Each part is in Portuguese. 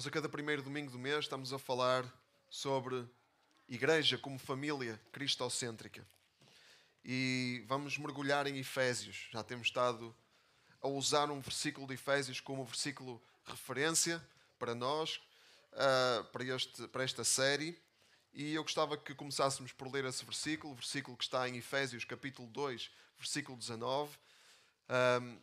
Nós, a cada primeiro domingo do mês, estamos a falar sobre igreja como família cristocêntrica. E vamos mergulhar em Efésios. Já temos estado a usar um versículo de Efésios como versículo referência para nós, uh, para, este, para esta série. E eu gostava que começássemos por ler esse versículo, o versículo que está em Efésios, capítulo 2, versículo 19. Um,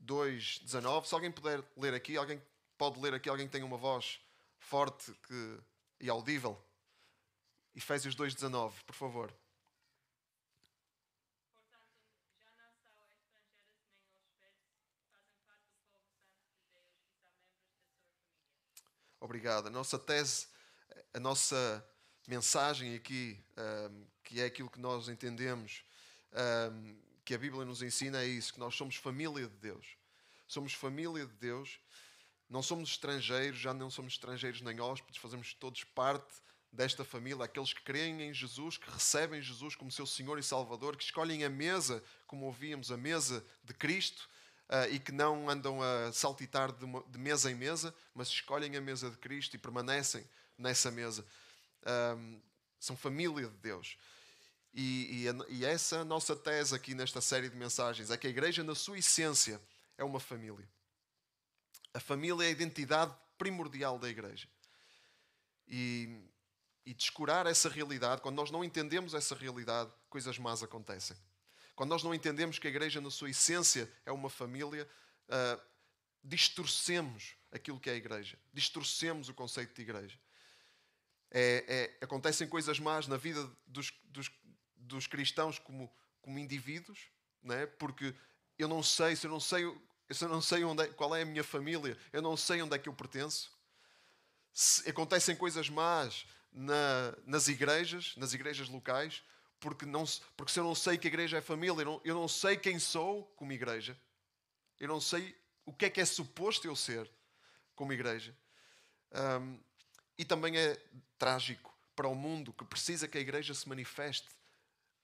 2, 19. Se alguém puder ler aqui, alguém pode ler aqui, alguém que tem uma voz forte que, e audível. Efésios 2, 19, por favor. Obrigado. A nossa tese, a nossa mensagem aqui, um, que é aquilo que nós entendemos, um, que a Bíblia nos ensina, é isso: que nós somos família de Deus. Somos família de Deus, não somos estrangeiros, já não somos estrangeiros nem hóspedes, fazemos todos parte desta família, aqueles que creem em Jesus, que recebem Jesus como seu Senhor e Salvador, que escolhem a mesa, como ouvíamos, a mesa de Cristo, uh, e que não andam a saltitar de, mesa em mesa, mas escolhem a mesa de Cristo e permanecem nessa mesa. São família de Deus. E, e, e essa é a nossa tese aqui nesta série de mensagens: é que a igreja, na sua essência, é uma família. A família é a identidade primordial da igreja. E, e descurar essa realidade, quando nós não entendemos essa realidade, coisas más acontecem. Quando nós não entendemos que a igreja, na sua essência, é uma família, uh, distorcemos aquilo que é a igreja, distorcemos o conceito de igreja. É, é, acontecem coisas más na vida dos, dos, dos cristãos como, como indivíduos, né? porque eu não sei, se eu não sei, se eu não sei onde é, qual é a minha família, eu não sei onde é que eu pertenço. Se, acontecem coisas más na, nas igrejas, nas igrejas locais, porque, não, porque se eu não sei que a igreja é família, eu não, eu não sei quem sou como igreja, eu não sei o que é que é suposto eu ser como igreja. Um, e também é trágico para o mundo que precisa que a igreja se manifeste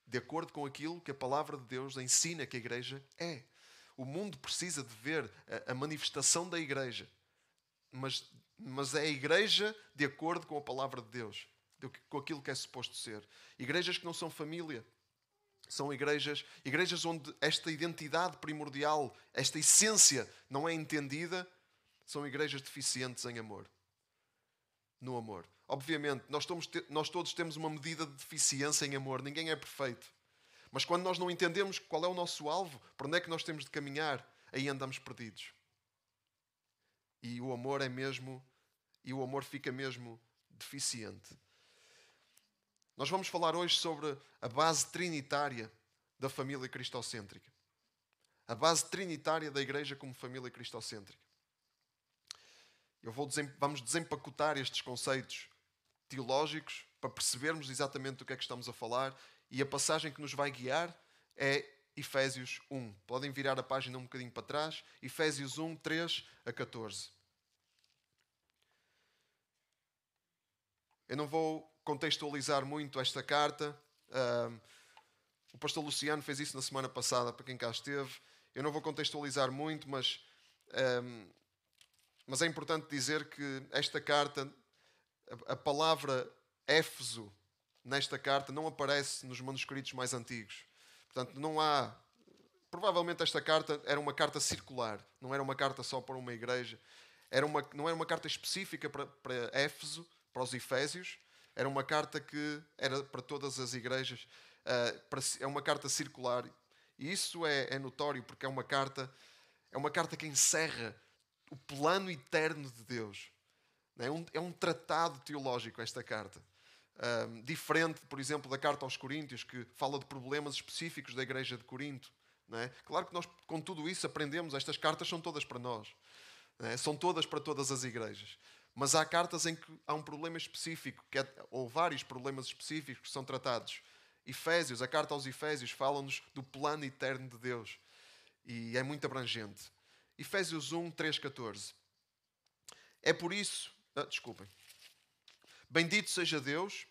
de acordo com aquilo que a palavra de Deus ensina que a igreja é. O mundo precisa de ver a, manifestação da igreja, mas, mas é a igreja de acordo com a palavra de Deus com aquilo que é suposto ser. Igrejas que não são família. São igrejas, igrejas onde esta identidade primordial, esta essência não é entendida, são igrejas deficientes em amor. No amor. Obviamente, nós, nós todos temos uma medida de deficiência em amor, ninguém é perfeito. Mas quando nós não entendemos qual é o nosso alvo, para onde é que nós temos de caminhar, aí andamos perdidos. E o amor é mesmo, e o amor fica mesmo deficiente. Nós vamos falar hoje sobre a base trinitária da família cristocêntrica. A base trinitária da igreja como família cristocêntrica. Eu vou, vamos desempacotar estes conceitos teológicos para percebermos exatamente do que é que estamos a falar e a passagem que nos vai guiar é Efésios 1. Podem virar a página um bocadinho para trás. Efésios 1, 3 a 14. Eu não vou contextualizar muito esta carta. o pastor Luciano fez isso na semana passada, para quem cá esteve. Eu não vou contextualizar muito, mas, um, mas é importante dizer que esta carta, a, a palavra Éfeso, nesta carta, não aparece nos manuscritos mais antigos. Portanto, não há. Provavelmente esta carta era uma carta circular, não era uma carta só para uma igreja. Era uma, não era uma carta específica para, para Éfeso, para os Efésios, era uma carta que era para todas as igrejas, uh, é uma carta circular. E isso é, é, notório porque é uma carta, é uma carta que encerra o plano eterno de Deus. É um, é um tratado teológico esta carta. Uh, diferente, por exemplo, da carta aos Coríntios, que fala de problemas específicos da igreja de Corinto. É? Claro que nós, com tudo isso, aprendemos, estas cartas são todas para nós. É? São todas para todas as igrejas. Mas há cartas em que há um problema específico, é, ou vários problemas específicos que são tratados. Efésios, a carta aos Efésios, fala-nos do plano eterno de Deus. E é muito abrangente. Efésios 1, 3, 14. É por isso. Ah, desculpem. Bendito seja Deus,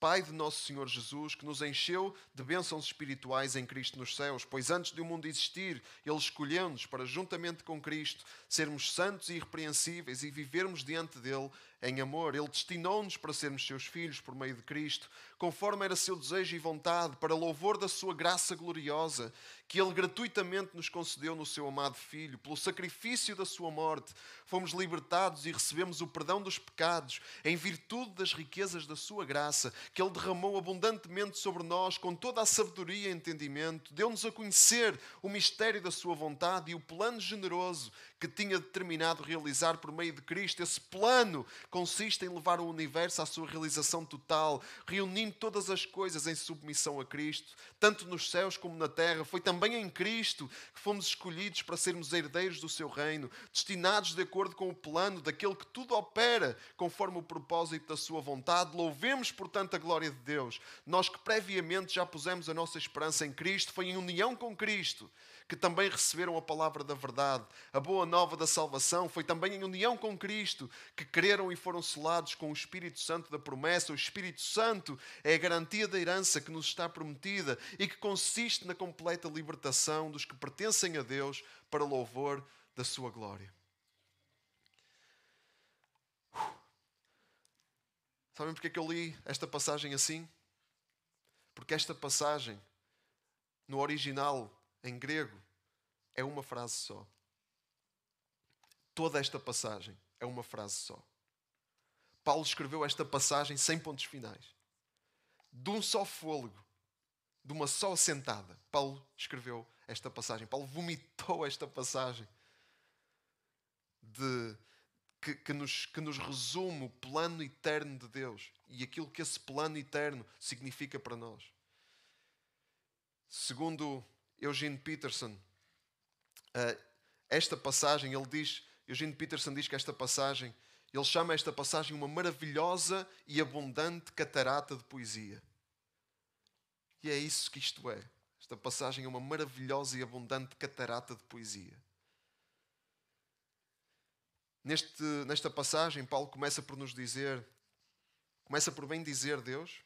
Pai de nosso Senhor Jesus, que nos encheu de bênçãos espirituais em Cristo nos céus, pois antes de o mundo existir, Ele escolheu-nos para, juntamente com Cristo, sermos santos e irrepreensíveis e vivermos diante dele em amor. Ele destinou-nos para sermos seus filhos por meio de Cristo, conforme era seu desejo e vontade, para louvor da sua graça gloriosa, que ele gratuitamente nos concedeu no seu amado Filho. Pelo sacrifício da sua morte, fomos libertados e recebemos o perdão dos pecados, em virtude das riquezas da sua graça, que ele derramou abundantemente sobre nós, com toda a sabedoria e entendimento, deu-nos a conhecer o mistério da sua vontade e o plano generoso que tinha determinado realizar por meio de Cristo. Esse plano consiste em levar o universo à sua realização total, reunindo todas as coisas em submissão a Cristo, tanto nos céus como na terra. Foi também em Cristo que fomos escolhidos para sermos herdeiros do seu reino, destinados de acordo com o plano daquele que tudo opera conforme o propósito da sua vontade. Louvemos, portanto, a glória de Deus. Nós que previamente já pusemos a nossa esperança em Cristo, foi em união com Cristo que também receberam a palavra da verdade. A boa nova da salvação foi também em união com Cristo, que creram e foram selados com o Espírito Santo da promessa. O Espírito Santo é a garantia da herança que nos está prometida e que consiste na completa libertação dos que pertencem a Deus para louvor da sua glória. Sabem porque é que eu li esta passagem assim? Porque esta passagem, no original, em grego, é uma frase só. Toda esta passagem é uma frase só. Paulo escreveu esta passagem sem pontos finais. De um só fôlego, de uma só sentada, Paulo escreveu esta passagem. Paulo vomitou esta passagem de, que, que, nos, que nos resume o plano eterno de Deus e aquilo que esse plano eterno significa para nós. Segundo Eugene Peterson, uh, esta passagem, ele diz, Eugene Peterson diz que esta passagem, ele chama esta passagem uma maravilhosa e abundante catarata de poesia. E é isso que isto é. Esta passagem é uma maravilhosa e abundante catarata de poesia. Neste, nesta passagem, Paulo começa por nos dizer, começa por bem dizer Deus,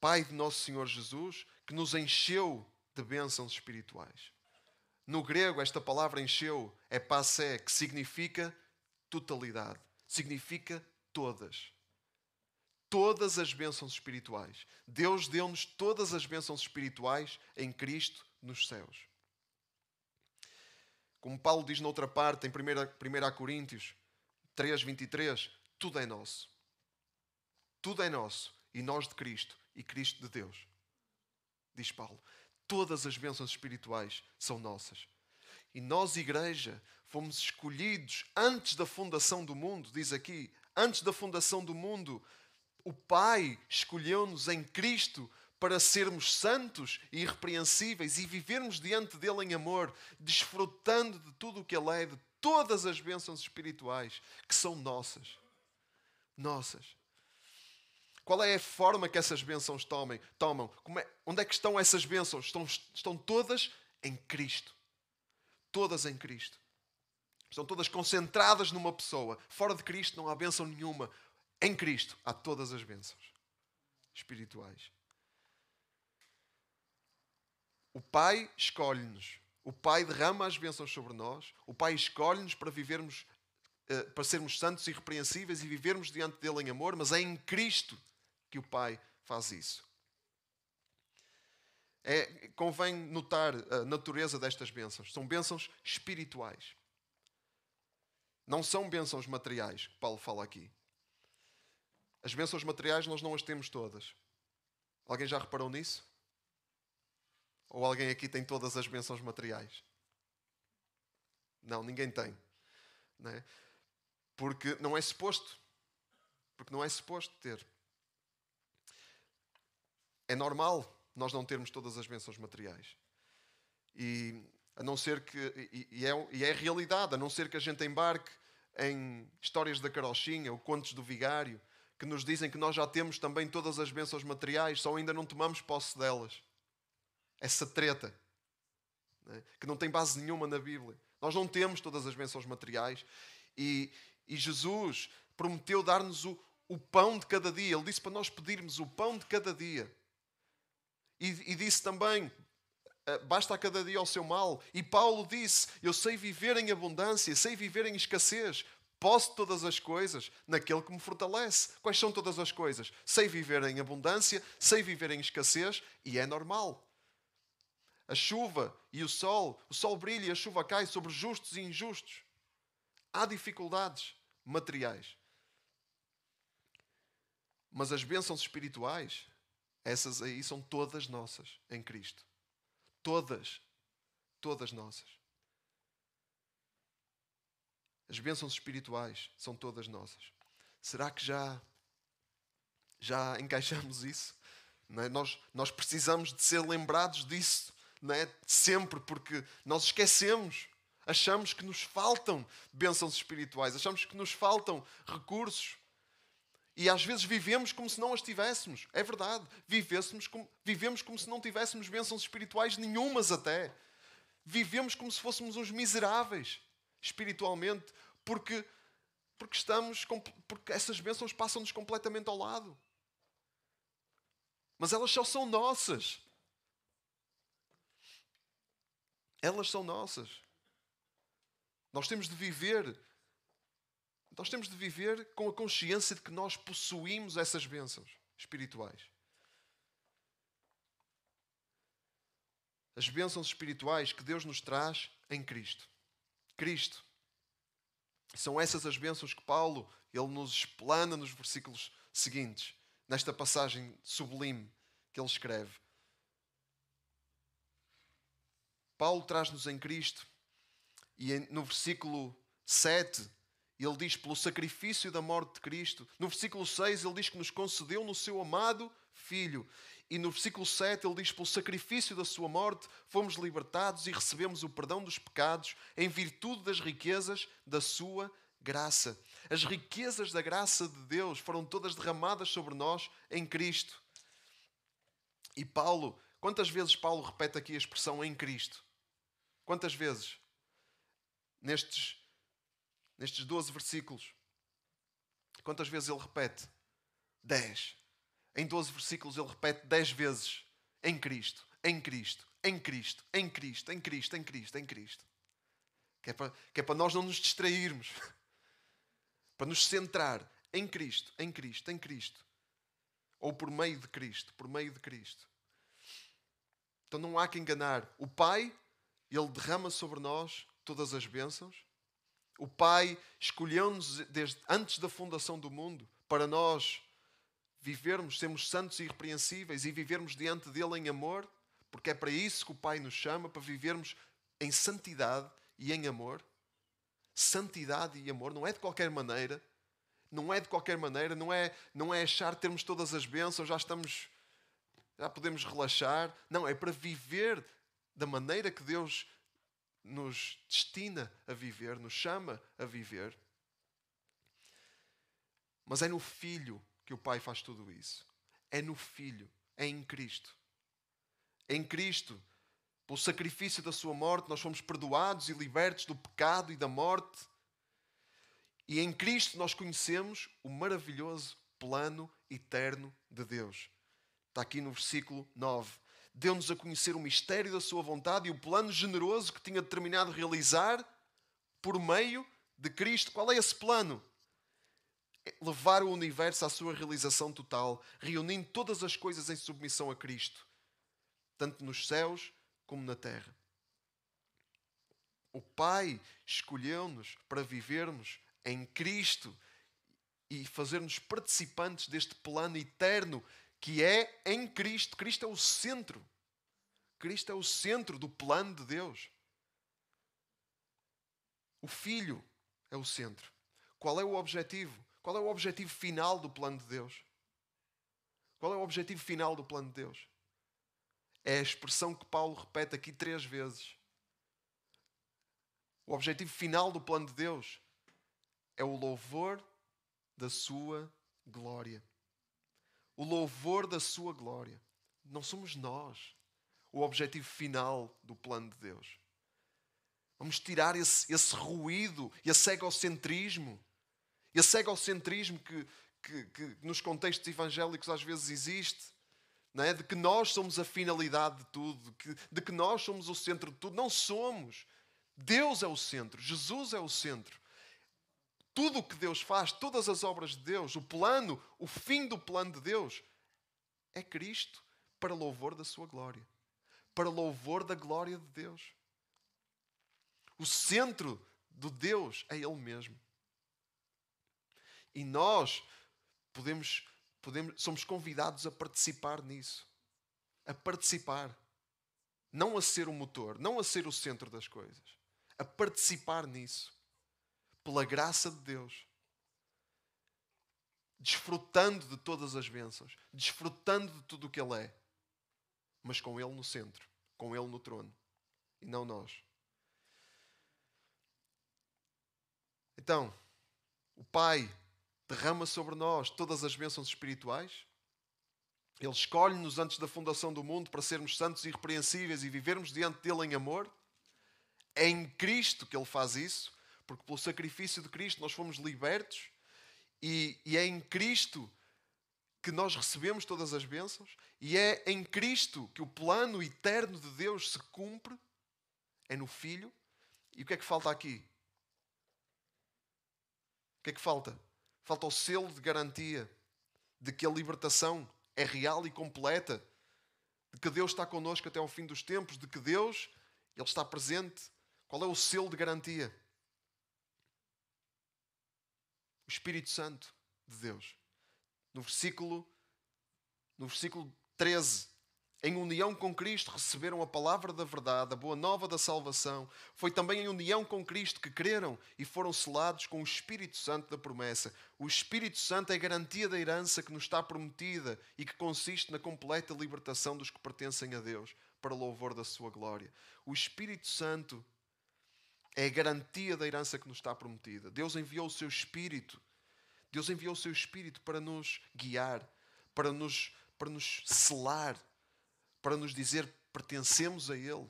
Pai de nosso Senhor Jesus, que nos encheu de bênçãos espirituais. No grego, esta palavra encheu é passé, que significa totalidade, significa todas. Todas as bênçãos espirituais. Deus deu-nos todas as bênçãos espirituais em Cristo nos céus. Como Paulo diz noutra parte, em 1, 1 Coríntios 3, 23, tudo é nosso. Tudo é nosso. E nós de Cristo e Cristo de Deus. Diz Paulo todas as bênçãos espirituais são nossas. E nós, igreja, fomos escolhidos antes da fundação do mundo, diz aqui, antes da fundação do mundo, o Pai escolheu-nos em Cristo para sermos santos e irrepreensíveis e vivermos diante dele em amor, desfrutando de tudo o que ele é, de todas as bênçãos espirituais que são nossas. Nossas. Qual é a forma que essas bênçãos tomem, tomam? É, onde é que estão essas bênçãos? Estão, estão todas em Cristo. Todas em Cristo. Estão todas concentradas numa pessoa. Fora de Cristo não há bênção nenhuma. Em Cristo há todas as bênçãos espirituais. O Pai escolhe-nos. O Pai derrama as bênçãos sobre nós. O Pai escolhe-nos para vivermos, eh, para sermos santos e irrepreensíveis e vivermos diante dele em amor, mas é em Cristo que o Pai faz isso. É, convém notar a natureza destas bênçãos. São bênçãos espirituais. Não são bênçãos materiais, que Paulo fala aqui. As bênçãos materiais nós não as temos todas. Alguém já reparou nisso? Ou alguém aqui tem todas as bênçãos materiais? Não, ninguém tem. Não é? Porque não é suposto. Porque não é suposto ter. É normal nós não termos todas as bênçãos materiais. E a não ser que. E, e, é, e é realidade, a não ser que a gente embarque em histórias da carochinha ou contos do vigário, que nos dizem que nós já temos também todas as bênçãos materiais, só ainda não tomamos posse delas. Essa treta, né? que não tem base nenhuma na Bíblia. Nós não temos todas as bênçãos materiais e, e Jesus prometeu dar-nos o, o pão de cada dia. Ele disse para nós pedirmos o pão de cada dia. E, e disse também: ah, basta a cada dia o seu mal. E Paulo disse: Eu sei viver em abundância, sei viver em escassez. Posso todas as coisas naquele que me fortalece. Quais são todas as coisas? Sei viver em abundância, sei viver em escassez e é normal. A chuva e o sol, o sol brilha e a chuva cai sobre justos e injustos. Há dificuldades materiais. Mas as bênçãos espirituais, essas aí são todas nossas em Cristo. Todas. Todas nossas. As bênçãos espirituais são todas nossas. Será que já já encaixamos isso? É? Nós, nós precisamos de ser lembrados disso é? sempre, porque nós esquecemos. Achamos que nos faltam bênçãos espirituais, achamos que nos faltam recursos. E às vezes vivemos como se não as tivéssemos. É verdade. Vivêssemos como, vivemos como se não tivéssemos bênçãos espirituais nenhumas até. Vivemos como se fôssemos uns miseráveis espiritualmente, porque, porque estamos porque essas bênçãos passam-nos completamente ao lado. Mas elas só são nossas. Elas são nossas. Nós temos de viver nós temos de viver com a consciência de que nós possuímos essas bênçãos espirituais. As bênçãos espirituais que Deus nos traz em Cristo. Cristo. São essas as bênçãos que Paulo ele nos explana nos versículos seguintes, nesta passagem sublime que ele escreve. Paulo traz-nos em Cristo e no versículo 7 ele diz pelo sacrifício da morte de Cristo. No versículo 6 ele diz que nos concedeu no seu amado Filho. E no versículo 7 ele diz: Pelo sacrifício da sua morte fomos libertados e recebemos o perdão dos pecados em virtude das riquezas da sua graça. As riquezas da graça de Deus foram todas derramadas sobre nós em Cristo. E Paulo, quantas vezes Paulo repete aqui a expressão em Cristo? Quantas vezes? Nestes nestes 12 versículos. Quantas vezes ele repete? 10. Em 12 versículos ele repete 10 vezes em Cristo, em Cristo, em Cristo, em Cristo, em Cristo, em Cristo, em Cristo. Que é para, que é para nós não nos distrairmos. Para nos centrar em Cristo, em Cristo, em Cristo. Ou por meio de Cristo, por meio de Cristo. Então não há que enganar. O Pai, Ele derrama sobre nós todas as bênçãos o Pai escolheu-nos desde antes da fundação do mundo para nós vivermos, sermos santos e irrepreensíveis e vivermos diante dele em amor, porque é para isso que o Pai nos chama, para vivermos em santidade e em amor. Santidade e amor não é de qualquer maneira, não é de qualquer maneira, não é, não é achar termos todas as bênçãos, já estamos, já podemos relaxar. Não, é para viver da maneira que Deus nos destina a viver, nos chama a viver. Mas é no Filho que o Pai faz tudo isso. É no Filho, é em Cristo. Em Cristo, pelo sacrifício da Sua morte, nós fomos perdoados e libertos do pecado e da morte. E em Cristo nós conhecemos o maravilhoso plano eterno de Deus. Está aqui no versículo 9 deu-nos a conhecer o mistério da sua vontade e o plano generoso que tinha determinado realizar por meio de Cristo. Qual é esse plano? É levar o universo à sua realização total, reunindo todas as coisas em submissão a Cristo, tanto nos céus como na terra. O Pai escolheu-nos para vivermos em Cristo e fazer-nos participantes deste plano eterno que é em Cristo. Cristo é o centro. Cristo é o centro do plano de Deus. O Filho é o centro. Qual é o objetivo? Qual é o objetivo final do plano de Deus? Qual é o objetivo final do plano de Deus? É a expressão que Paulo repete aqui três vezes. O objetivo final do plano de Deus é o louvor da sua glória o louvor da sua glória. Não somos nós o objetivo final do plano de Deus. Vamos tirar esse, esse ruído, esse egocentrismo, esse egocentrismo que, que, que nos contextos evangélicos às vezes existe. É? De que nós somos a finalidade de tudo, de que, de que nós somos o centro de tudo. Não somos. Deus é o centro, Jesus é o centro. Tudo o que Deus faz, todas as obras de Deus, o plano, o fim do plano de Deus, é Cristo para louvor da sua glória, para louvor da glória de Deus. O centro do Deus é Ele mesmo. E nós podemos, podemos, somos convidados a participar nisso. A participar. Não a ser o motor, não a ser o centro das coisas. A participar nisso. Pela graça de Deus. Desfrutando de todas as bênçãos. Desfrutando de tudo o que Ele é. Mas com Ele no centro. Com Ele no trono. E não nós. Então, o Pai derrama sobre nós todas as bênçãos espirituais. Ele escolhe-nos antes da fundação do mundo para sermos santos e irrepreensíveis e vivermos diante dele em amor. É em Cristo que ele faz isso, porque pelo sacrifício de Cristo nós fomos libertos e, e é em Cristo que nós recebemos todas as bênçãos e é em Cristo que o plano eterno de Deus se cumpre. É no Filho. E o que é que falta aqui? O que é que falta? Falta o selo de garantia de que a libertação é real e completa, de que Deus está connosco até ao fim dos tempos, de que Deus ele está presente. Qual é o selo de garantia? O Espírito Santo de Deus. No versículo no versículo 13 em união com Cristo, receberam a palavra da verdade, a boa nova da salvação. Foi também em união com Cristo que creram e foram selados com o Espírito Santo da promessa. O Espírito Santo é a garantia da herança que nos está prometida e que consiste na completa libertação dos que pertencem a Deus, para louvor da sua glória. O Espírito Santo é a garantia da herança que nos está prometida. Deus enviou o seu Espírito. Deus enviou o seu Espírito para nos guiar, para nos, para nos selar para nos dizer pertencemos a Ele,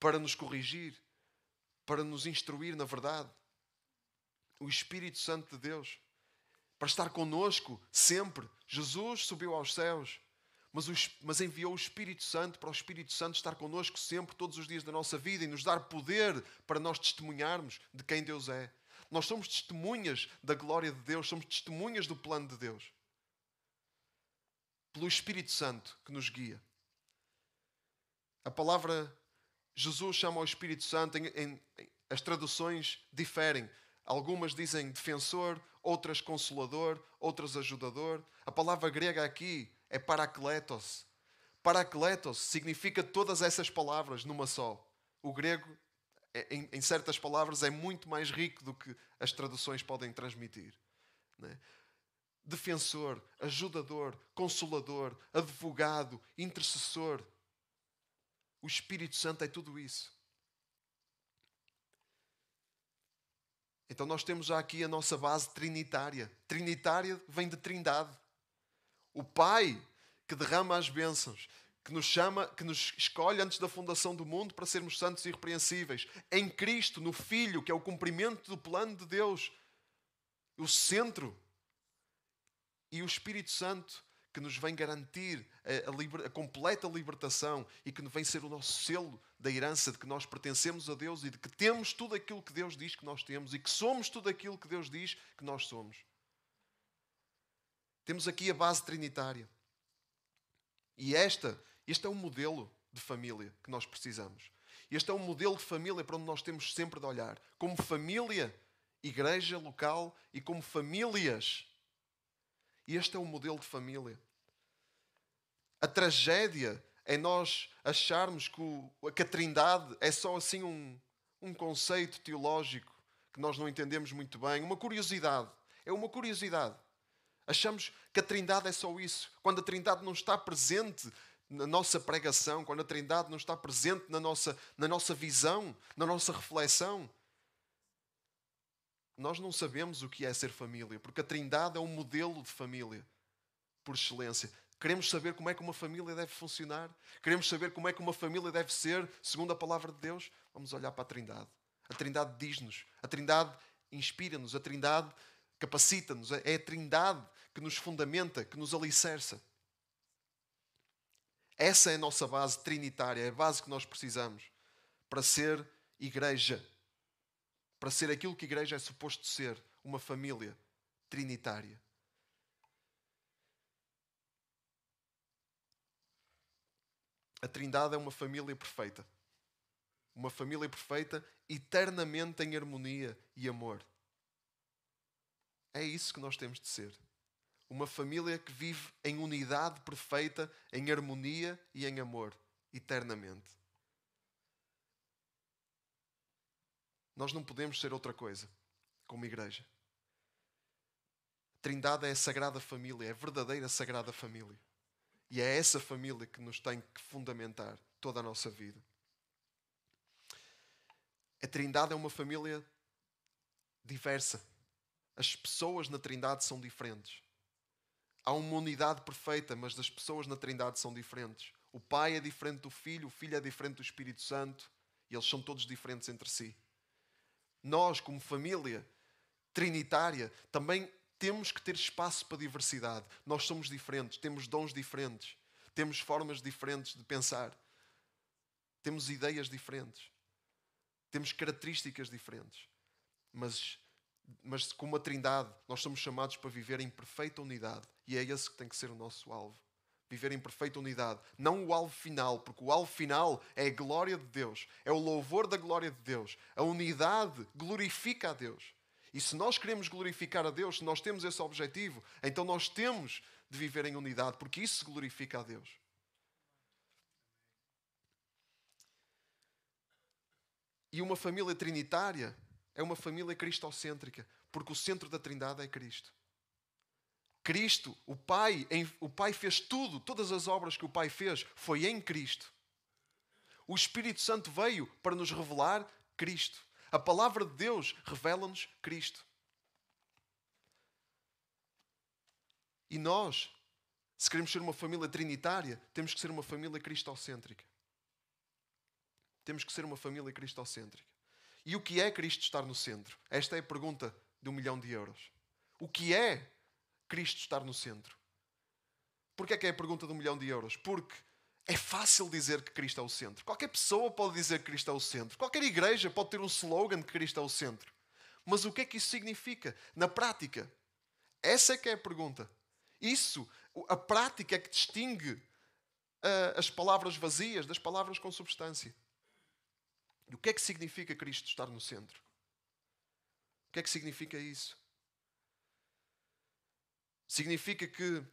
para nos corrigir, para nos instruir na verdade. O Espírito Santo de Deus, para estar conosco sempre. Jesus subiu aos céus, mas, mas enviou o Espírito Santo para o Espírito Santo estar conosco sempre, todos os dias da nossa vida e nos dar poder para nós testemunharmos de quem Deus é. Nós somos testemunhas da glória de Deus, somos testemunhas do plano de Deus pelo Espírito Santo que nos guia. A palavra Jesus chama o Espírito Santo, em, em, em, as traduções diferem. Algumas dizem defensor, outras consolador, outras ajudador. A palavra grega aqui é parakletos. Parakletos significa todas essas palavras numa só. O grego, é, em, em certas palavras, é muito mais rico do que as traduções podem transmitir. Né? defensor, ajudador, consolador, advogado, intercessor. O Espírito Santo é tudo isso. Então nós temos já aqui a nossa base trinitária. Trinitária vem de trindade. O Pai que derrama as bênçãos, que nos chama, que nos escolhe antes da fundação do mundo para sermos santos e irrepreensíveis. Em Cristo, no Filho, que é o cumprimento do plano de Deus. O centro e o Espírito Santo que nos vem garantir a, a, liber, a, completa libertação e que vem ser o nosso selo da herança de que nós pertencemos a Deus e de que temos tudo aquilo que Deus diz que nós temos e que somos tudo aquilo que Deus diz que nós somos. Temos aqui a base trinitária. E esta, este é um modelo de família que nós precisamos. Este é um modelo de família para onde nós temos sempre de olhar. Como família, igreja local e como famílias este é o modelo de família. A tragédia é nós acharmos que, o, que a Trindade é só assim um, um conceito teológico que nós não entendemos muito bem, uma curiosidade. É uma curiosidade. Achamos que a Trindade é só isso. Quando a Trindade não está presente na nossa pregação, quando a Trindade não está presente na nossa, na nossa visão, na nossa reflexão, nós não sabemos o que é ser família, porque a Trindade é um modelo de família, por excelência. Queremos saber como é que uma família deve funcionar, queremos saber como é que uma família deve ser, segundo a palavra de Deus. Vamos olhar para a Trindade. A Trindade diz-nos, a Trindade inspira-nos, a Trindade capacita-nos, é a Trindade que nos fundamenta, que nos alicerça. Essa é a nossa base trinitária, é a base que nós precisamos para ser igreja, para ser aquilo que a igreja é suposto ser, uma família trinitária. A Trindade é uma família perfeita. Uma família perfeita, eternamente em harmonia e amor. É isso que nós temos de ser. Uma família que vive em unidade perfeita, em harmonia e em amor, eternamente. Nós não podemos ser outra coisa como igreja. A Trindade é a sagrada família, é a verdadeira sagrada família. E é essa família que nos tem que fundamentar toda a nossa vida. A Trindade é uma família diversa. As pessoas na Trindade são diferentes. Há uma unidade perfeita, mas as pessoas na Trindade são diferentes. O Pai é diferente do Filho, o Filho é diferente do Espírito Santo, e eles são todos diferentes entre si. Nós, como família trinitária, também temos que ter espaço para diversidade. Nós somos diferentes, temos dons diferentes, temos formas diferentes de pensar, temos ideias diferentes, temos características diferentes. Mas, mas como a Trindade, nós somos chamados para viver em perfeita unidade. E é esse que tem que ser o nosso alvo. Viver em perfeita unidade. Não o alvo final, porque o alvo final é a glória de Deus, é o louvor da glória de Deus. A unidade glorifica a Deus. E se nós queremos glorificar a Deus, se nós temos esse objetivo, então nós temos de viver em unidade, porque isso glorifica a Deus. E uma família trinitária é uma família cristocêntrica, porque o centro da Trindade é Cristo. Cristo, o Pai, o Pai fez tudo, todas as obras que o Pai fez foi em Cristo. O Espírito Santo veio para nos revelar Cristo. A palavra de Deus revela-nos Cristo. E nós, se queremos ser uma família trinitária, temos que ser uma família cristocêntrica. Temos que ser uma família cristocêntrica. E o que é Cristo estar no centro? Esta é a pergunta de um milhão de euros. O que é Cristo estar no centro? Porquê é que é a pergunta de um milhão de euros? Porque é fácil dizer que Cristo é o centro. Qualquer pessoa pode dizer que Cristo é o centro. Qualquer igreja pode ter um slogan de que Cristo é o centro. Mas o que é que isso significa na prática? Essa é que é a pergunta. Isso, a prática é que distingue uh, as palavras vazias das palavras com substância. E o que é que significa Cristo estar no centro? O que é que significa isso? Significa que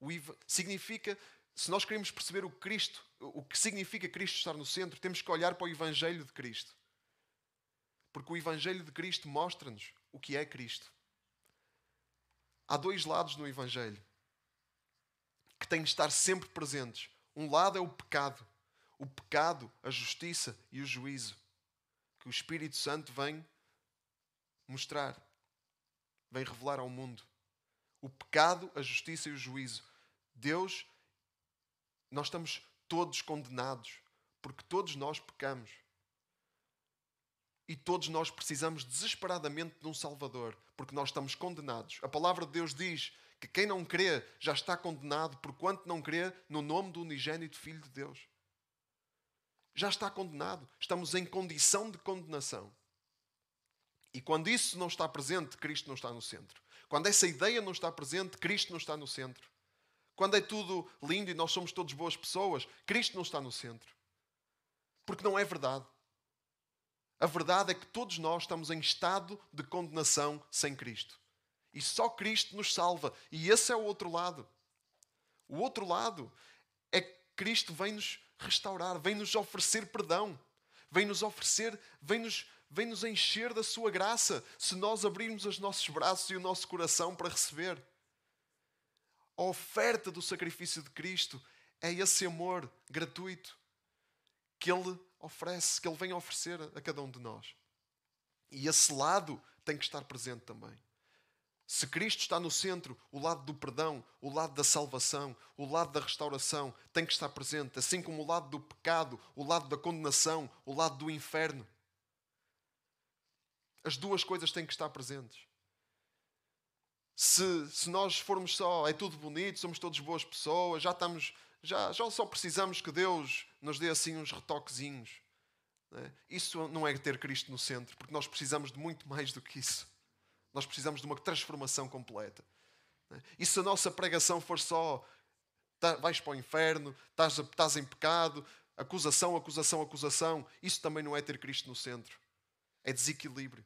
o significa se nós queremos perceber o Cristo, o que significa Cristo estar no centro, temos que olhar para o Evangelho de Cristo. Porque o Evangelho de Cristo mostra-nos o que é Cristo. Há dois lados no Evangelho que têm de estar sempre presentes. Um lado é o pecado. O pecado, a justiça e o juízo. Que o Espírito Santo vem mostrar, vem revelar ao mundo. O pecado, a justiça e o juízo. Deus nós estamos todos condenados, porque todos nós pecamos. E todos nós precisamos desesperadamente de um Salvador, porque nós estamos condenados. A palavra de Deus diz que quem não crê já está condenado, porquanto não crê no nome do unigênito Filho de Deus. Já está condenado. Estamos em condição de condenação. E quando isso não está presente, Cristo não está no centro. Quando essa ideia não está presente, Cristo não está no centro. Quando é tudo lindo e nós somos todos boas pessoas, Cristo não está no centro. Porque não é verdade. A verdade é que todos nós estamos em estado de condenação sem Cristo. E só Cristo nos salva. E esse é o outro lado. O outro lado é que Cristo vem nos restaurar, vem nos oferecer perdão, vem nos oferecer, vem nos, vem nos encher da sua graça, se nós abrirmos os nossos braços e o nosso coração para receber a oferta do sacrifício de Cristo é esse amor gratuito que Ele oferece, que Ele vem oferecer a cada um de nós. E esse lado tem que estar presente também. Se Cristo está no centro, o lado do perdão, o lado da salvação, o lado da restauração tem que estar presente, assim como o lado do pecado, o lado da condenação, o lado do inferno. As duas coisas têm que estar presentes. se, se nós formos só, é tudo bonito, somos todos boas pessoas, já estamos, já, já só precisamos que Deus nos dê assim uns retoquezinhos. Né? Isso não é ter Cristo no centro, porque nós precisamos de muito mais do que isso. Nós precisamos de uma transformação completa. Né? E se a nossa pregação for só tá, vais para o inferno, estás, estás em pecado, acusação, acusação, acusação, isso também não é ter Cristo no centro. É desequilíbrio.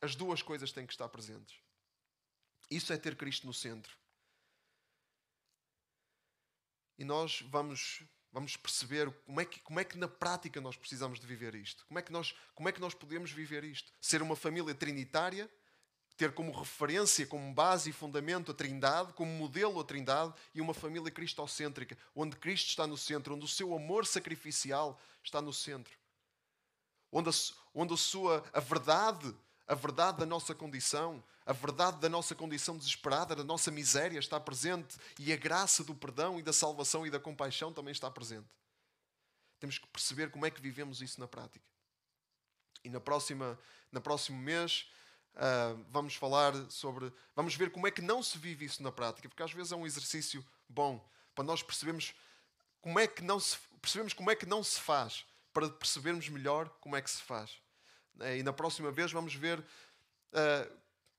As duas coisas têm que estar presentes. Isso é ter Cristo no centro. E nós vamos, vamos perceber como é, que, como é que na prática nós precisamos de viver isto. Como é, que nós, como é que nós podemos viver isto? Ser uma família trinitária, ter como referência, como base e fundamento a Trindade, como modelo a Trindade e uma família cristocêntrica, onde Cristo está no centro, onde o seu amor sacrificial está no centro. Onde a, onde a sua a verdade, a verdade da nossa condição, a verdade da nossa condição desesperada, da nossa miséria está presente e a graça do perdão e da salvação e da compaixão também está presente. Temos que perceber como é que vivemos isso na prática. E na próxima, na próximo mês uh, vamos falar sobre, vamos ver como é que não se vive isso na prática, porque às vezes é um exercício bom para nós percebermos como é que não se percebemos como é que não se faz, para percebermos melhor como é que se faz. E na próxima vez vamos ver uh,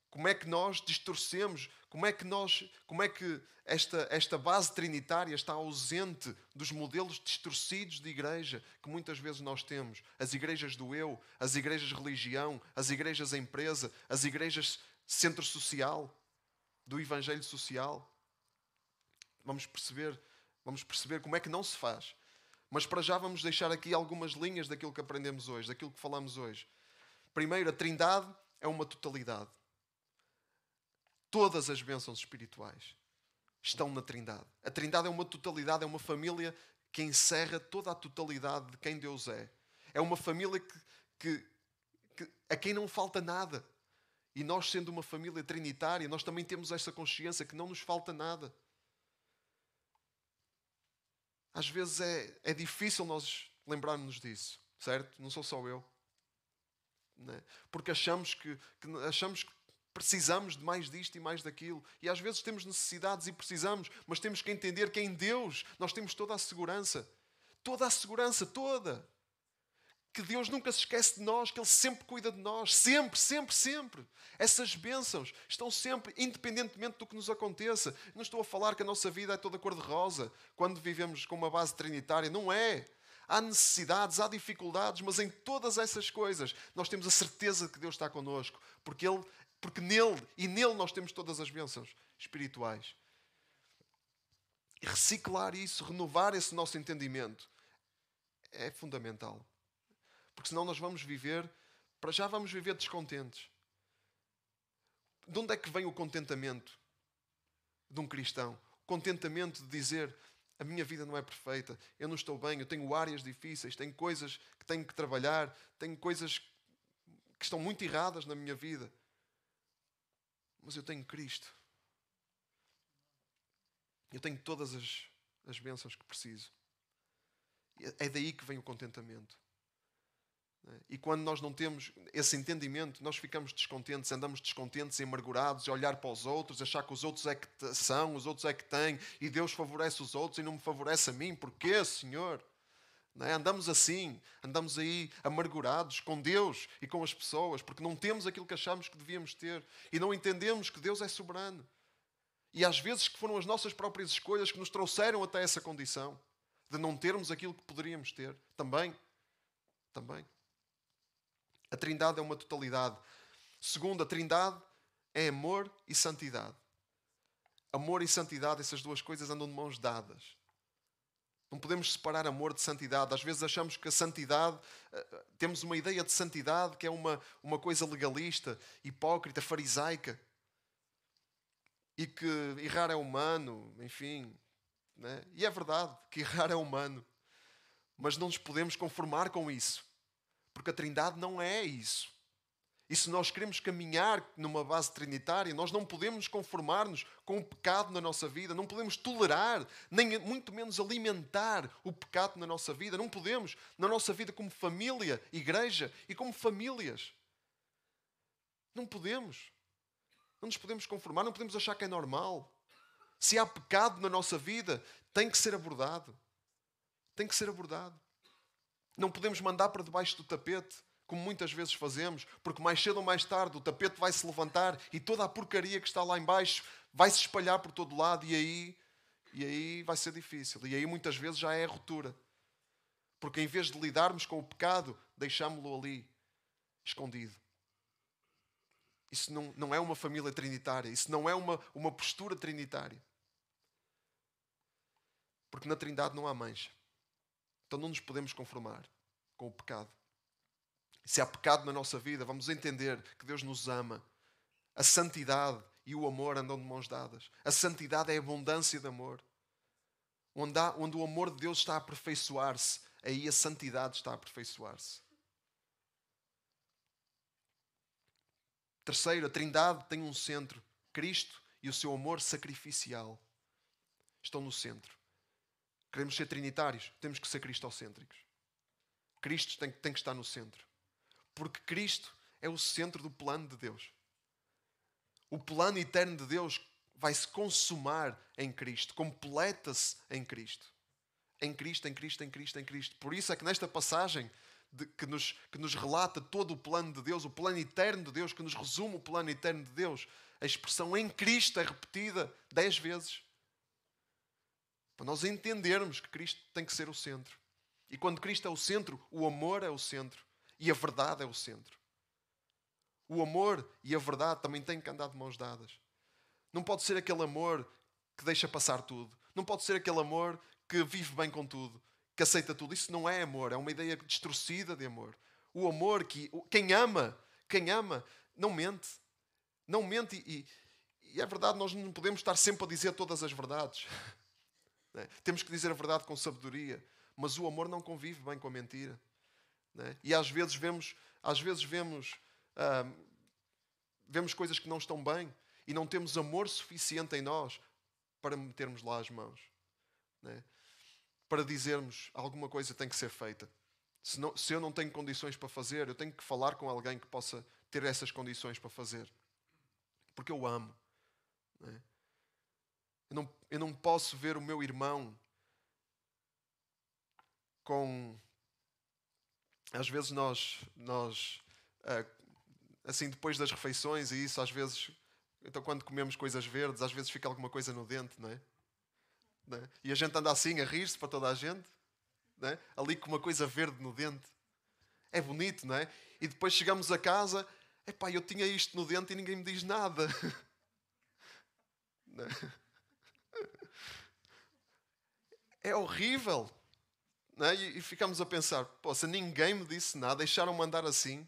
como é que nós distorcemos? Como é que nós, como é que esta, esta base trinitária está ausente dos modelos distorcidos de igreja que muitas vezes nós temos? As igrejas do eu, as igrejas religião, as igrejas empresa, as igrejas centro social, do evangelho social. Vamos perceber, vamos perceber como é que não se faz. Mas para já vamos deixar aqui algumas linhas daquilo que aprendemos hoje, daquilo que falamos hoje. Primeiro, a Trindade é uma totalidade. Todas as bênçãos espirituais estão na Trindade. A Trindade é uma totalidade, é uma família que encerra toda a totalidade de quem Deus é. É uma família que, que, que, a quem não falta nada. E nós, sendo uma família trinitária, nós também temos essa consciência que não nos falta nada. Às vezes é, é difícil nós lembrarmos disso, certo? Não sou só eu. Né? Porque achamos que, que, achamos que precisamos de mais disto e mais daquilo. E às vezes temos necessidades e precisamos, mas temos que entender que em Deus nós temos toda a segurança. Toda a segurança, toda. Que Deus nunca se esquece de nós, que Ele sempre cuida de nós. Sempre, sempre, sempre. Essas bênçãos estão sempre, independentemente do que nos aconteça. Não estou a falar que a nossa vida é toda cor-de-rosa quando vivemos com uma base trinitária. Não é há necessidades, há dificuldades, mas em todas essas coisas nós temos a certeza de que Deus está connosco, porque Ele porque nele e nele nós temos todas as bênçãos espirituais. E reciclar isso, renovar esse nosso entendimento é fundamental. Porque senão nós vamos viver, para já vamos viver descontentes. De onde é que vem o contentamento de um cristão? Contentamento de dizer: a minha vida não é perfeita, eu não estou bem, eu tenho áreas difíceis, tenho coisas que tenho que trabalhar, tenho coisas que estão muito erradas na minha vida mas eu tenho Cristo. Eu tenho todas as, as bênçãos que preciso. É daí que vem o contentamento. E quando nós não temos esse entendimento, nós ficamos descontentes, andamos descontentes, amargurados, a olhar para os outros, achar que os outros é que são, os outros é que têm, e Deus favorece os outros e não me favorece a mim. Porquê, Senhor? É? Andamos assim, andamos aí amargurados com Deus e com as pessoas, porque não temos aquilo que achamos que devíamos ter e não entendemos que Deus é soberano. E às vezes que foram as nossas próprias escolhas que nos trouxeram até essa condição de não termos aquilo que poderíamos ter. Também, também. A Trindade é uma totalidade. Segundo, a Trindade é amor e santidade. Amor e santidade, essas duas coisas andam de mãos dadas. Não podemos separar amor de santidade. Às vezes achamos que a santidade, eh, temos uma ideia de santidade que é uma, uma coisa legalista, hipócrita, farisaica. E que errar é humano, enfim. Né? E é verdade que errar é humano. Mas não nos podemos conformar com isso. Porque a Trindade não é isso. E se nós queremos caminhar numa base trinitária, nós não podemos conformar-nos com o pecado na nossa vida, não podemos tolerar, nem muito menos alimentar o pecado na nossa vida. Não podemos, na nossa vida como família, igreja e como famílias. Não podemos. Não nos podemos conformar, não podemos achar que é normal. Se há pecado na nossa vida, tem que ser abordado. Tem que ser abordado. Não podemos mandar para debaixo do tapete, como muitas vezes fazemos, porque mais cedo ou mais tarde o tapete vai se levantar e toda a porcaria que está lá embaixo vai se espalhar por todo lado e aí, e aí vai ser difícil. E aí muitas vezes já é a ruptura. Porque em vez de lidarmos com o pecado, deixámo-lo ali, escondido. Isso não, não é uma família trinitária, isso não é uma, uma postura trinitária. Porque na Trindade não há mancha. Então não nos podemos conformar com o pecado. Se há pecado na nossa vida, vamos entender que Deus nos ama. A santidade e o amor andam de mãos dadas. A santidade é a abundância de amor. Onde, há, onde o amor de Deus está a aperfeiçoar-se, aí a santidade está a aperfeiçoar-se. Terceiro, a Trindade tem um centro. Cristo e o seu amor sacrificial estão no centro. Queremos ser trinitários, temos que ser cristocêntricos. Cristo tem, tem que estar no centro. Porque Cristo é o centro do plano de Deus. O plano eterno de Deus vai se consumar em Cristo, completa-se em Cristo. Em Cristo, em Cristo, em Cristo, em Cristo. Por isso é que nesta passagem de, que, nos, que nos relata todo o plano de Deus, o plano eterno de Deus, que nos resume o plano eterno de Deus, a expressão em Cristo é repetida dez vezes. Para nós entendermos que Cristo tem que ser o centro. E quando Cristo é o centro, o amor é o centro. E a verdade é o centro. O amor e a verdade também têm que andar de mãos dadas. Não pode ser aquele amor que deixa passar tudo. Não pode ser aquele amor que vive bem com tudo que aceita tudo. Isso não é amor, é uma ideia distorcida de amor. O amor que quem ama, quem ama, não mente. Não mente e, e é verdade, nós não podemos estar sempre a dizer todas as verdades. É? Temos que dizer a verdade com sabedoria, mas o amor não convive bem com a mentira. É? E às vezes vemos, às vezes vemos, ah, vemos coisas que não estão bem e não temos amor suficiente em nós para metermos lá as mãos. É? para dizermos alguma coisa tem que ser feita. Se, não, se eu não tenho condições para fazer, eu tenho que falar com alguém que possa ter essas condições para fazer. Porque eu amo. Não é? eu, não, eu não posso ver o meu irmão com. Às vezes nós, nós ah, assim, depois das refeições, e isso às vezes. Então, quando comemos coisas verdes, às vezes fica alguma coisa no dente, não é? É? E a gente anda assim a rir-se para toda a gente, é? ali com uma coisa verde no dente. É bonito, não é? E depois chegamos a casa, epá, eu tinha isto no dente e ninguém me diz nada. É? é horrível. É? E ficamos a pensar, poxa, ninguém me disse nada, deixaram-me andar assim.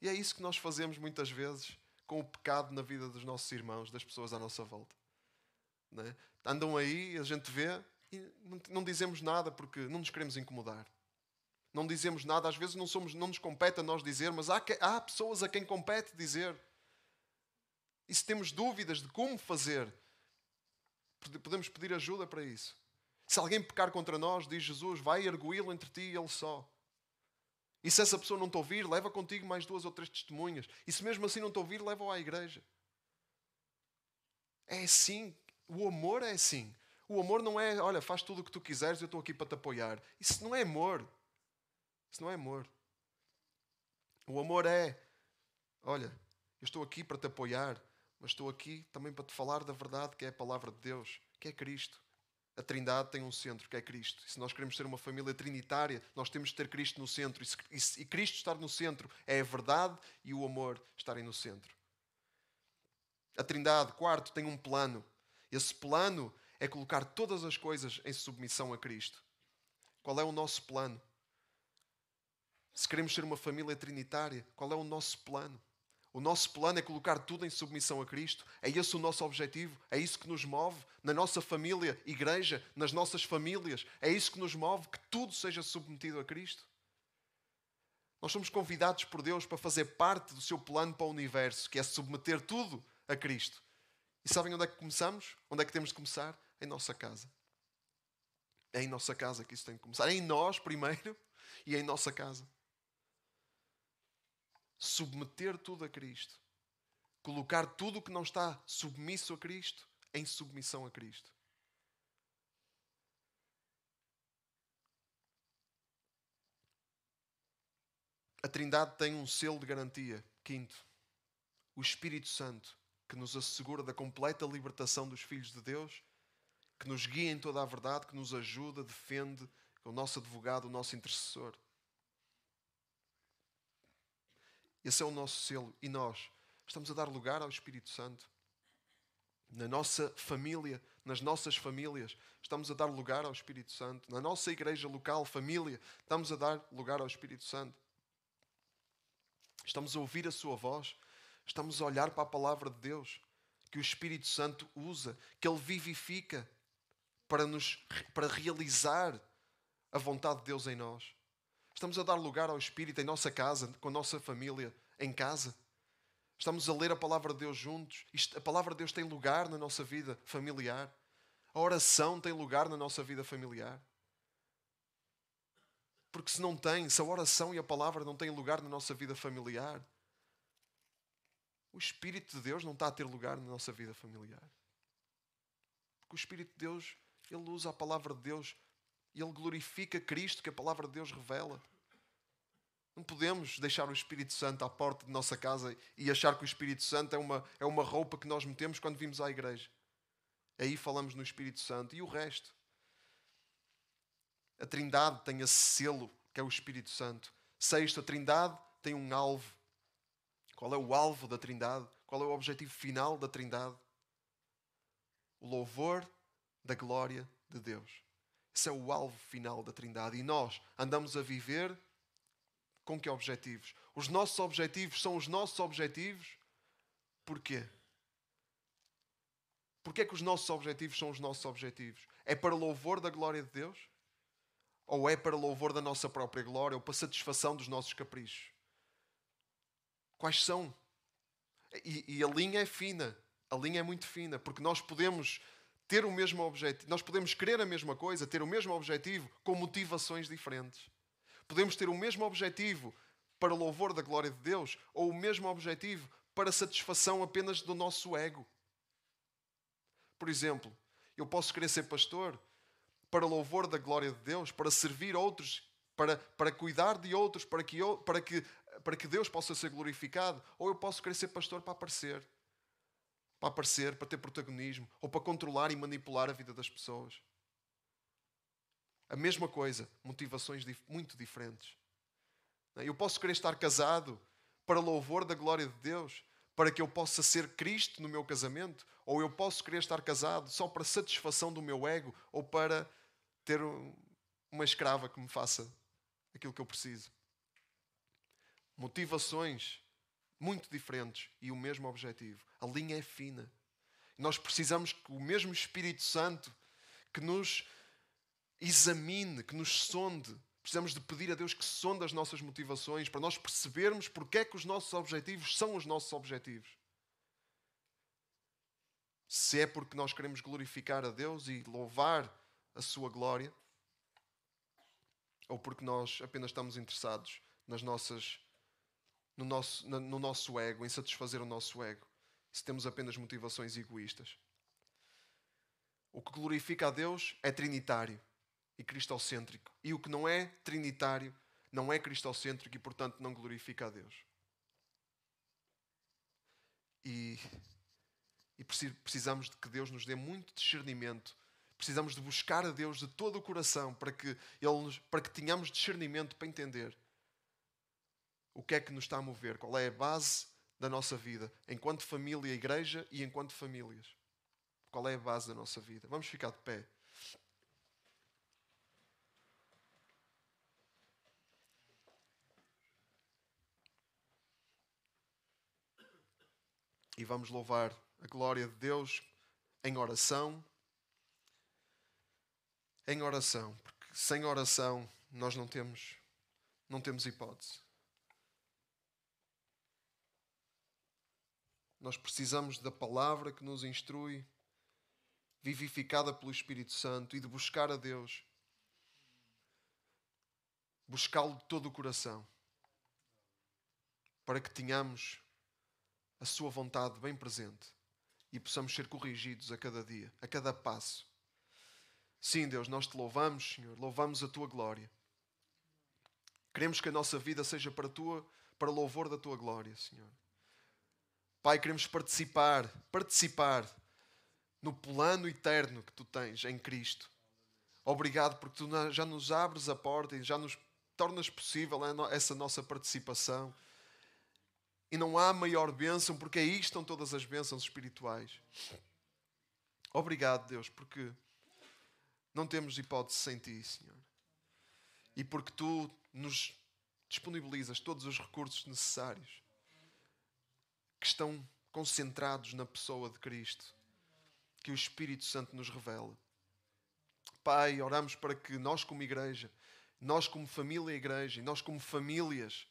E é isso que nós fazemos muitas vezes com o pecado na vida dos nossos irmãos, das pessoas à nossa volta. É? andam aí, a gente vê e não, dizemos nada porque não nos queremos incomodar. Não dizemos nada, às vezes não, somos, não nos compete a nós dizer, mas há, há pessoas a quem compete dizer. E se temos dúvidas de como fazer, podemos pedir ajuda para isso. Se alguém pecar contra nós, diz Jesus, vai arguí-lo entre ti e ele só. E se essa pessoa não te ouvir, leva contigo mais duas ou três testemunhas. E se mesmo assim não te ouvir, leva-o à igreja. É assim o amor é assim. O amor não é, olha, faz tudo o que tu quiseres, eu estou aqui para te apoiar. Isso não é amor. Isso não é amor. O amor é, olha, eu estou aqui para te apoiar, mas estou aqui também para te falar da verdade que é a palavra de Deus, que é Cristo. A Trindade tem um centro, que é Cristo. E se nós queremos ser uma família trinitária, nós temos de ter Cristo no centro. E, Cristo estar no centro é a verdade e o amor estarem no centro. A Trindade, quarto, tem um plano. Esse plano é colocar todas as coisas em submissão a Cristo. Qual é o nosso plano? Se queremos ser uma família trinitária, qual é o nosso plano? O nosso plano é colocar tudo em submissão a Cristo. É esse o nosso objetivo. É isso que nos move na nossa família, igreja, nas nossas famílias. É isso que nos move que tudo seja submetido a Cristo. Nós somos convidados por Deus para fazer parte do seu plano para o universo, que é submeter tudo a Cristo. E sabem onde é que começamos? Onde é que temos de começar? Em nossa casa. É em nossa casa que isso tem de começar. É em nós primeiro e é em nossa casa. Submeter tudo a Cristo. colocar tudo o que não está submisso a Cristo em submissão a Cristo. A Trindade tem um selo de garantia. Quinto, o Espírito Santo, que nos assegura da completa libertação dos filhos de Deus, que nos guia em toda a verdade, que nos ajuda, defende, é o nosso advogado, o nosso intercessor. Esse é o nosso selo. E nós estamos a dar lugar ao Espírito Santo. Na nossa família, nas nossas famílias, estamos a dar lugar ao Espírito Santo. Na nossa igreja local, família, estamos a dar lugar ao Espírito Santo. Estamos a ouvir a Sua voz. Estamos a olhar para a palavra de Deus que o Espírito Santo usa, que Ele vivifica para, nos, para realizar a vontade de Deus em nós. Estamos a dar lugar ao Espírito em nossa casa, com a nossa família, em casa. Estamos a ler a palavra de Deus juntos. A palavra de Deus tem lugar na nossa vida familiar. A oração tem lugar na nossa vida familiar. Porque se não tem, se a oração e a palavra não têm lugar na nossa vida familiar, o Espírito de Deus não está a ter lugar na nossa vida familiar. Porque o Espírito de Deus, ele usa a palavra de Deus e ele glorifica Cristo que a palavra de Deus revela. Não podemos deixar o Espírito Santo à porta de nossa casa e achar que o Espírito Santo é uma, é uma roupa que nós metemos quando vimos à igreja. Aí falamos no Espírito Santo e o resto. A Trindade tem esse selo que é o Espírito Santo. Sexto, a Trindade tem um alvo. Qual é o alvo da Trindade? Qual é o objetivo final da Trindade? O louvor da glória de Deus. Esse é o alvo final da Trindade. E nós andamos a viver com que objetivos? Os nossos objetivos são os nossos objetivos. Porquê? Porquê é que os nossos objetivos são os nossos objetivos? É para louvor da glória de Deus? Ou é para louvor da nossa própria glória ou para satisfação dos nossos caprichos? Quais são? E, e a linha é fina. A linha é muito fina, porque nós podemos ter o mesmo objetivo, nós podemos querer a mesma coisa, ter o mesmo objetivo com motivações diferentes. Podemos ter o mesmo objetivo para louvor da glória de Deus ou o mesmo objetivo para satisfação apenas do nosso ego. Por exemplo, eu posso querer ser pastor para louvor da glória de Deus, para servir outros, para, para cuidar de outros, para que, eu, para, que, para que Deus possa ser glorificado, ou eu posso querer ser pastor para aparecer para aparecer, para ter protagonismo ou para controlar e manipular a vida das pessoas. A mesma coisa, motivações muito diferentes. Eu posso querer estar casado para louvor da glória de Deus, para que eu possa ser Cristo no meu casamento, ou eu posso querer estar casado só para satisfação do meu ego ou para ter uma escrava que me faça aquilo que eu preciso. Motivações muito diferentes e o mesmo objetivo. A linha é fina. Nós precisamos que o mesmo Espírito Santo que nos examine, que nos sonde. Precisamos de pedir a Deus que sonde as nossas motivações para nós percebermos porque é que os nossos objetivos são os nossos objetivos. Se é porque nós queremos glorificar a Deus e louvar a sua glória, ou porque nós apenas estamos interessados nas nossas no nosso, no nosso ego, em satisfazer o nosso ego, se temos apenas motivações egoístas. O que glorifica a Deus é trinitário e cristocêntrico. E o que não é trinitário não é cristocêntrico e, portanto, não glorifica a Deus. E, e precisamos de que Deus nos dê muito discernimento. Precisamos de buscar a Deus de todo o coração para que, Ele para que tenhamos discernimento para entender o que é que nos está a mover, qual é a base da nossa vida, enquanto família, igreja e enquanto famílias. Qual é a base da nossa vida? Vamos ficar de pé. E vamos louvar a glória de Deus em oração. Em oração, porque sem oração nós não temos não temos hipótese. Nós precisamos da palavra que nos instrui, vivificada pelo Espírito Santo, e de buscar a Deus. Buscá-lo de todo o coração. Para que tenhamos a Sua vontade bem presente e possamos ser corrigidos a cada dia, a cada passo. Sim, Deus, nós te louvamos, Senhor, louvamos a tua glória. Queremos que a nossa vida seja para tua, para louvor da tua glória, Senhor. Pai, queremos participar, participar no plano eterno que tu tens em Cristo. Obrigado porque tu já nos abres a porta e já nos tornas possível essa nossa participação. E não há maior bênção, porque aí estão todas as bênçãos espirituais. Obrigado, Deus, porque não temos hipótese sem Ti, Senhor. E porque Tu nos disponibilizas todos os recursos necessários que estão concentrados na pessoa de Cristo, que o Espírito Santo nos revela. Pai, oramos para que nós, como igreja, nós, como família igreja, e nós, como famílias,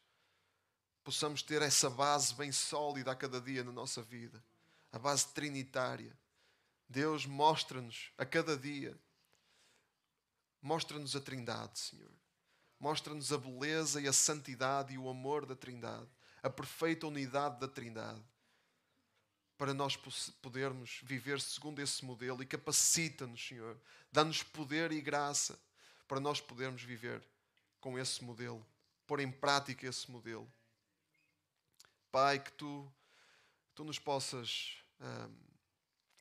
possamos ter essa base bem sólida a cada dia na nossa vida a base trinitária. Deus mostra-nos a cada dia, mostra-nos a Trindade, Senhor. Mostra-nos a beleza e a santidade e o amor da Trindade, a perfeita unidade da Trindade, para nós podermos viver segundo esse modelo e capacita-nos, Senhor. Dá-nos poder e graça para nós podermos viver com esse modelo, pôr em prática esse modelo. Pai, que tu, tu nos possas. Um,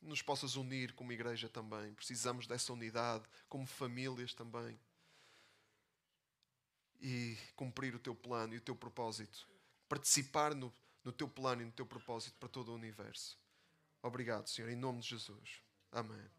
nos possas unir como igreja também. Precisamos dessa unidade, como famílias também. E cumprir o teu plano e o teu propósito. Participar no, no teu plano e no teu propósito para todo o universo. Obrigado, Senhor, em nome de Jesus. Amém.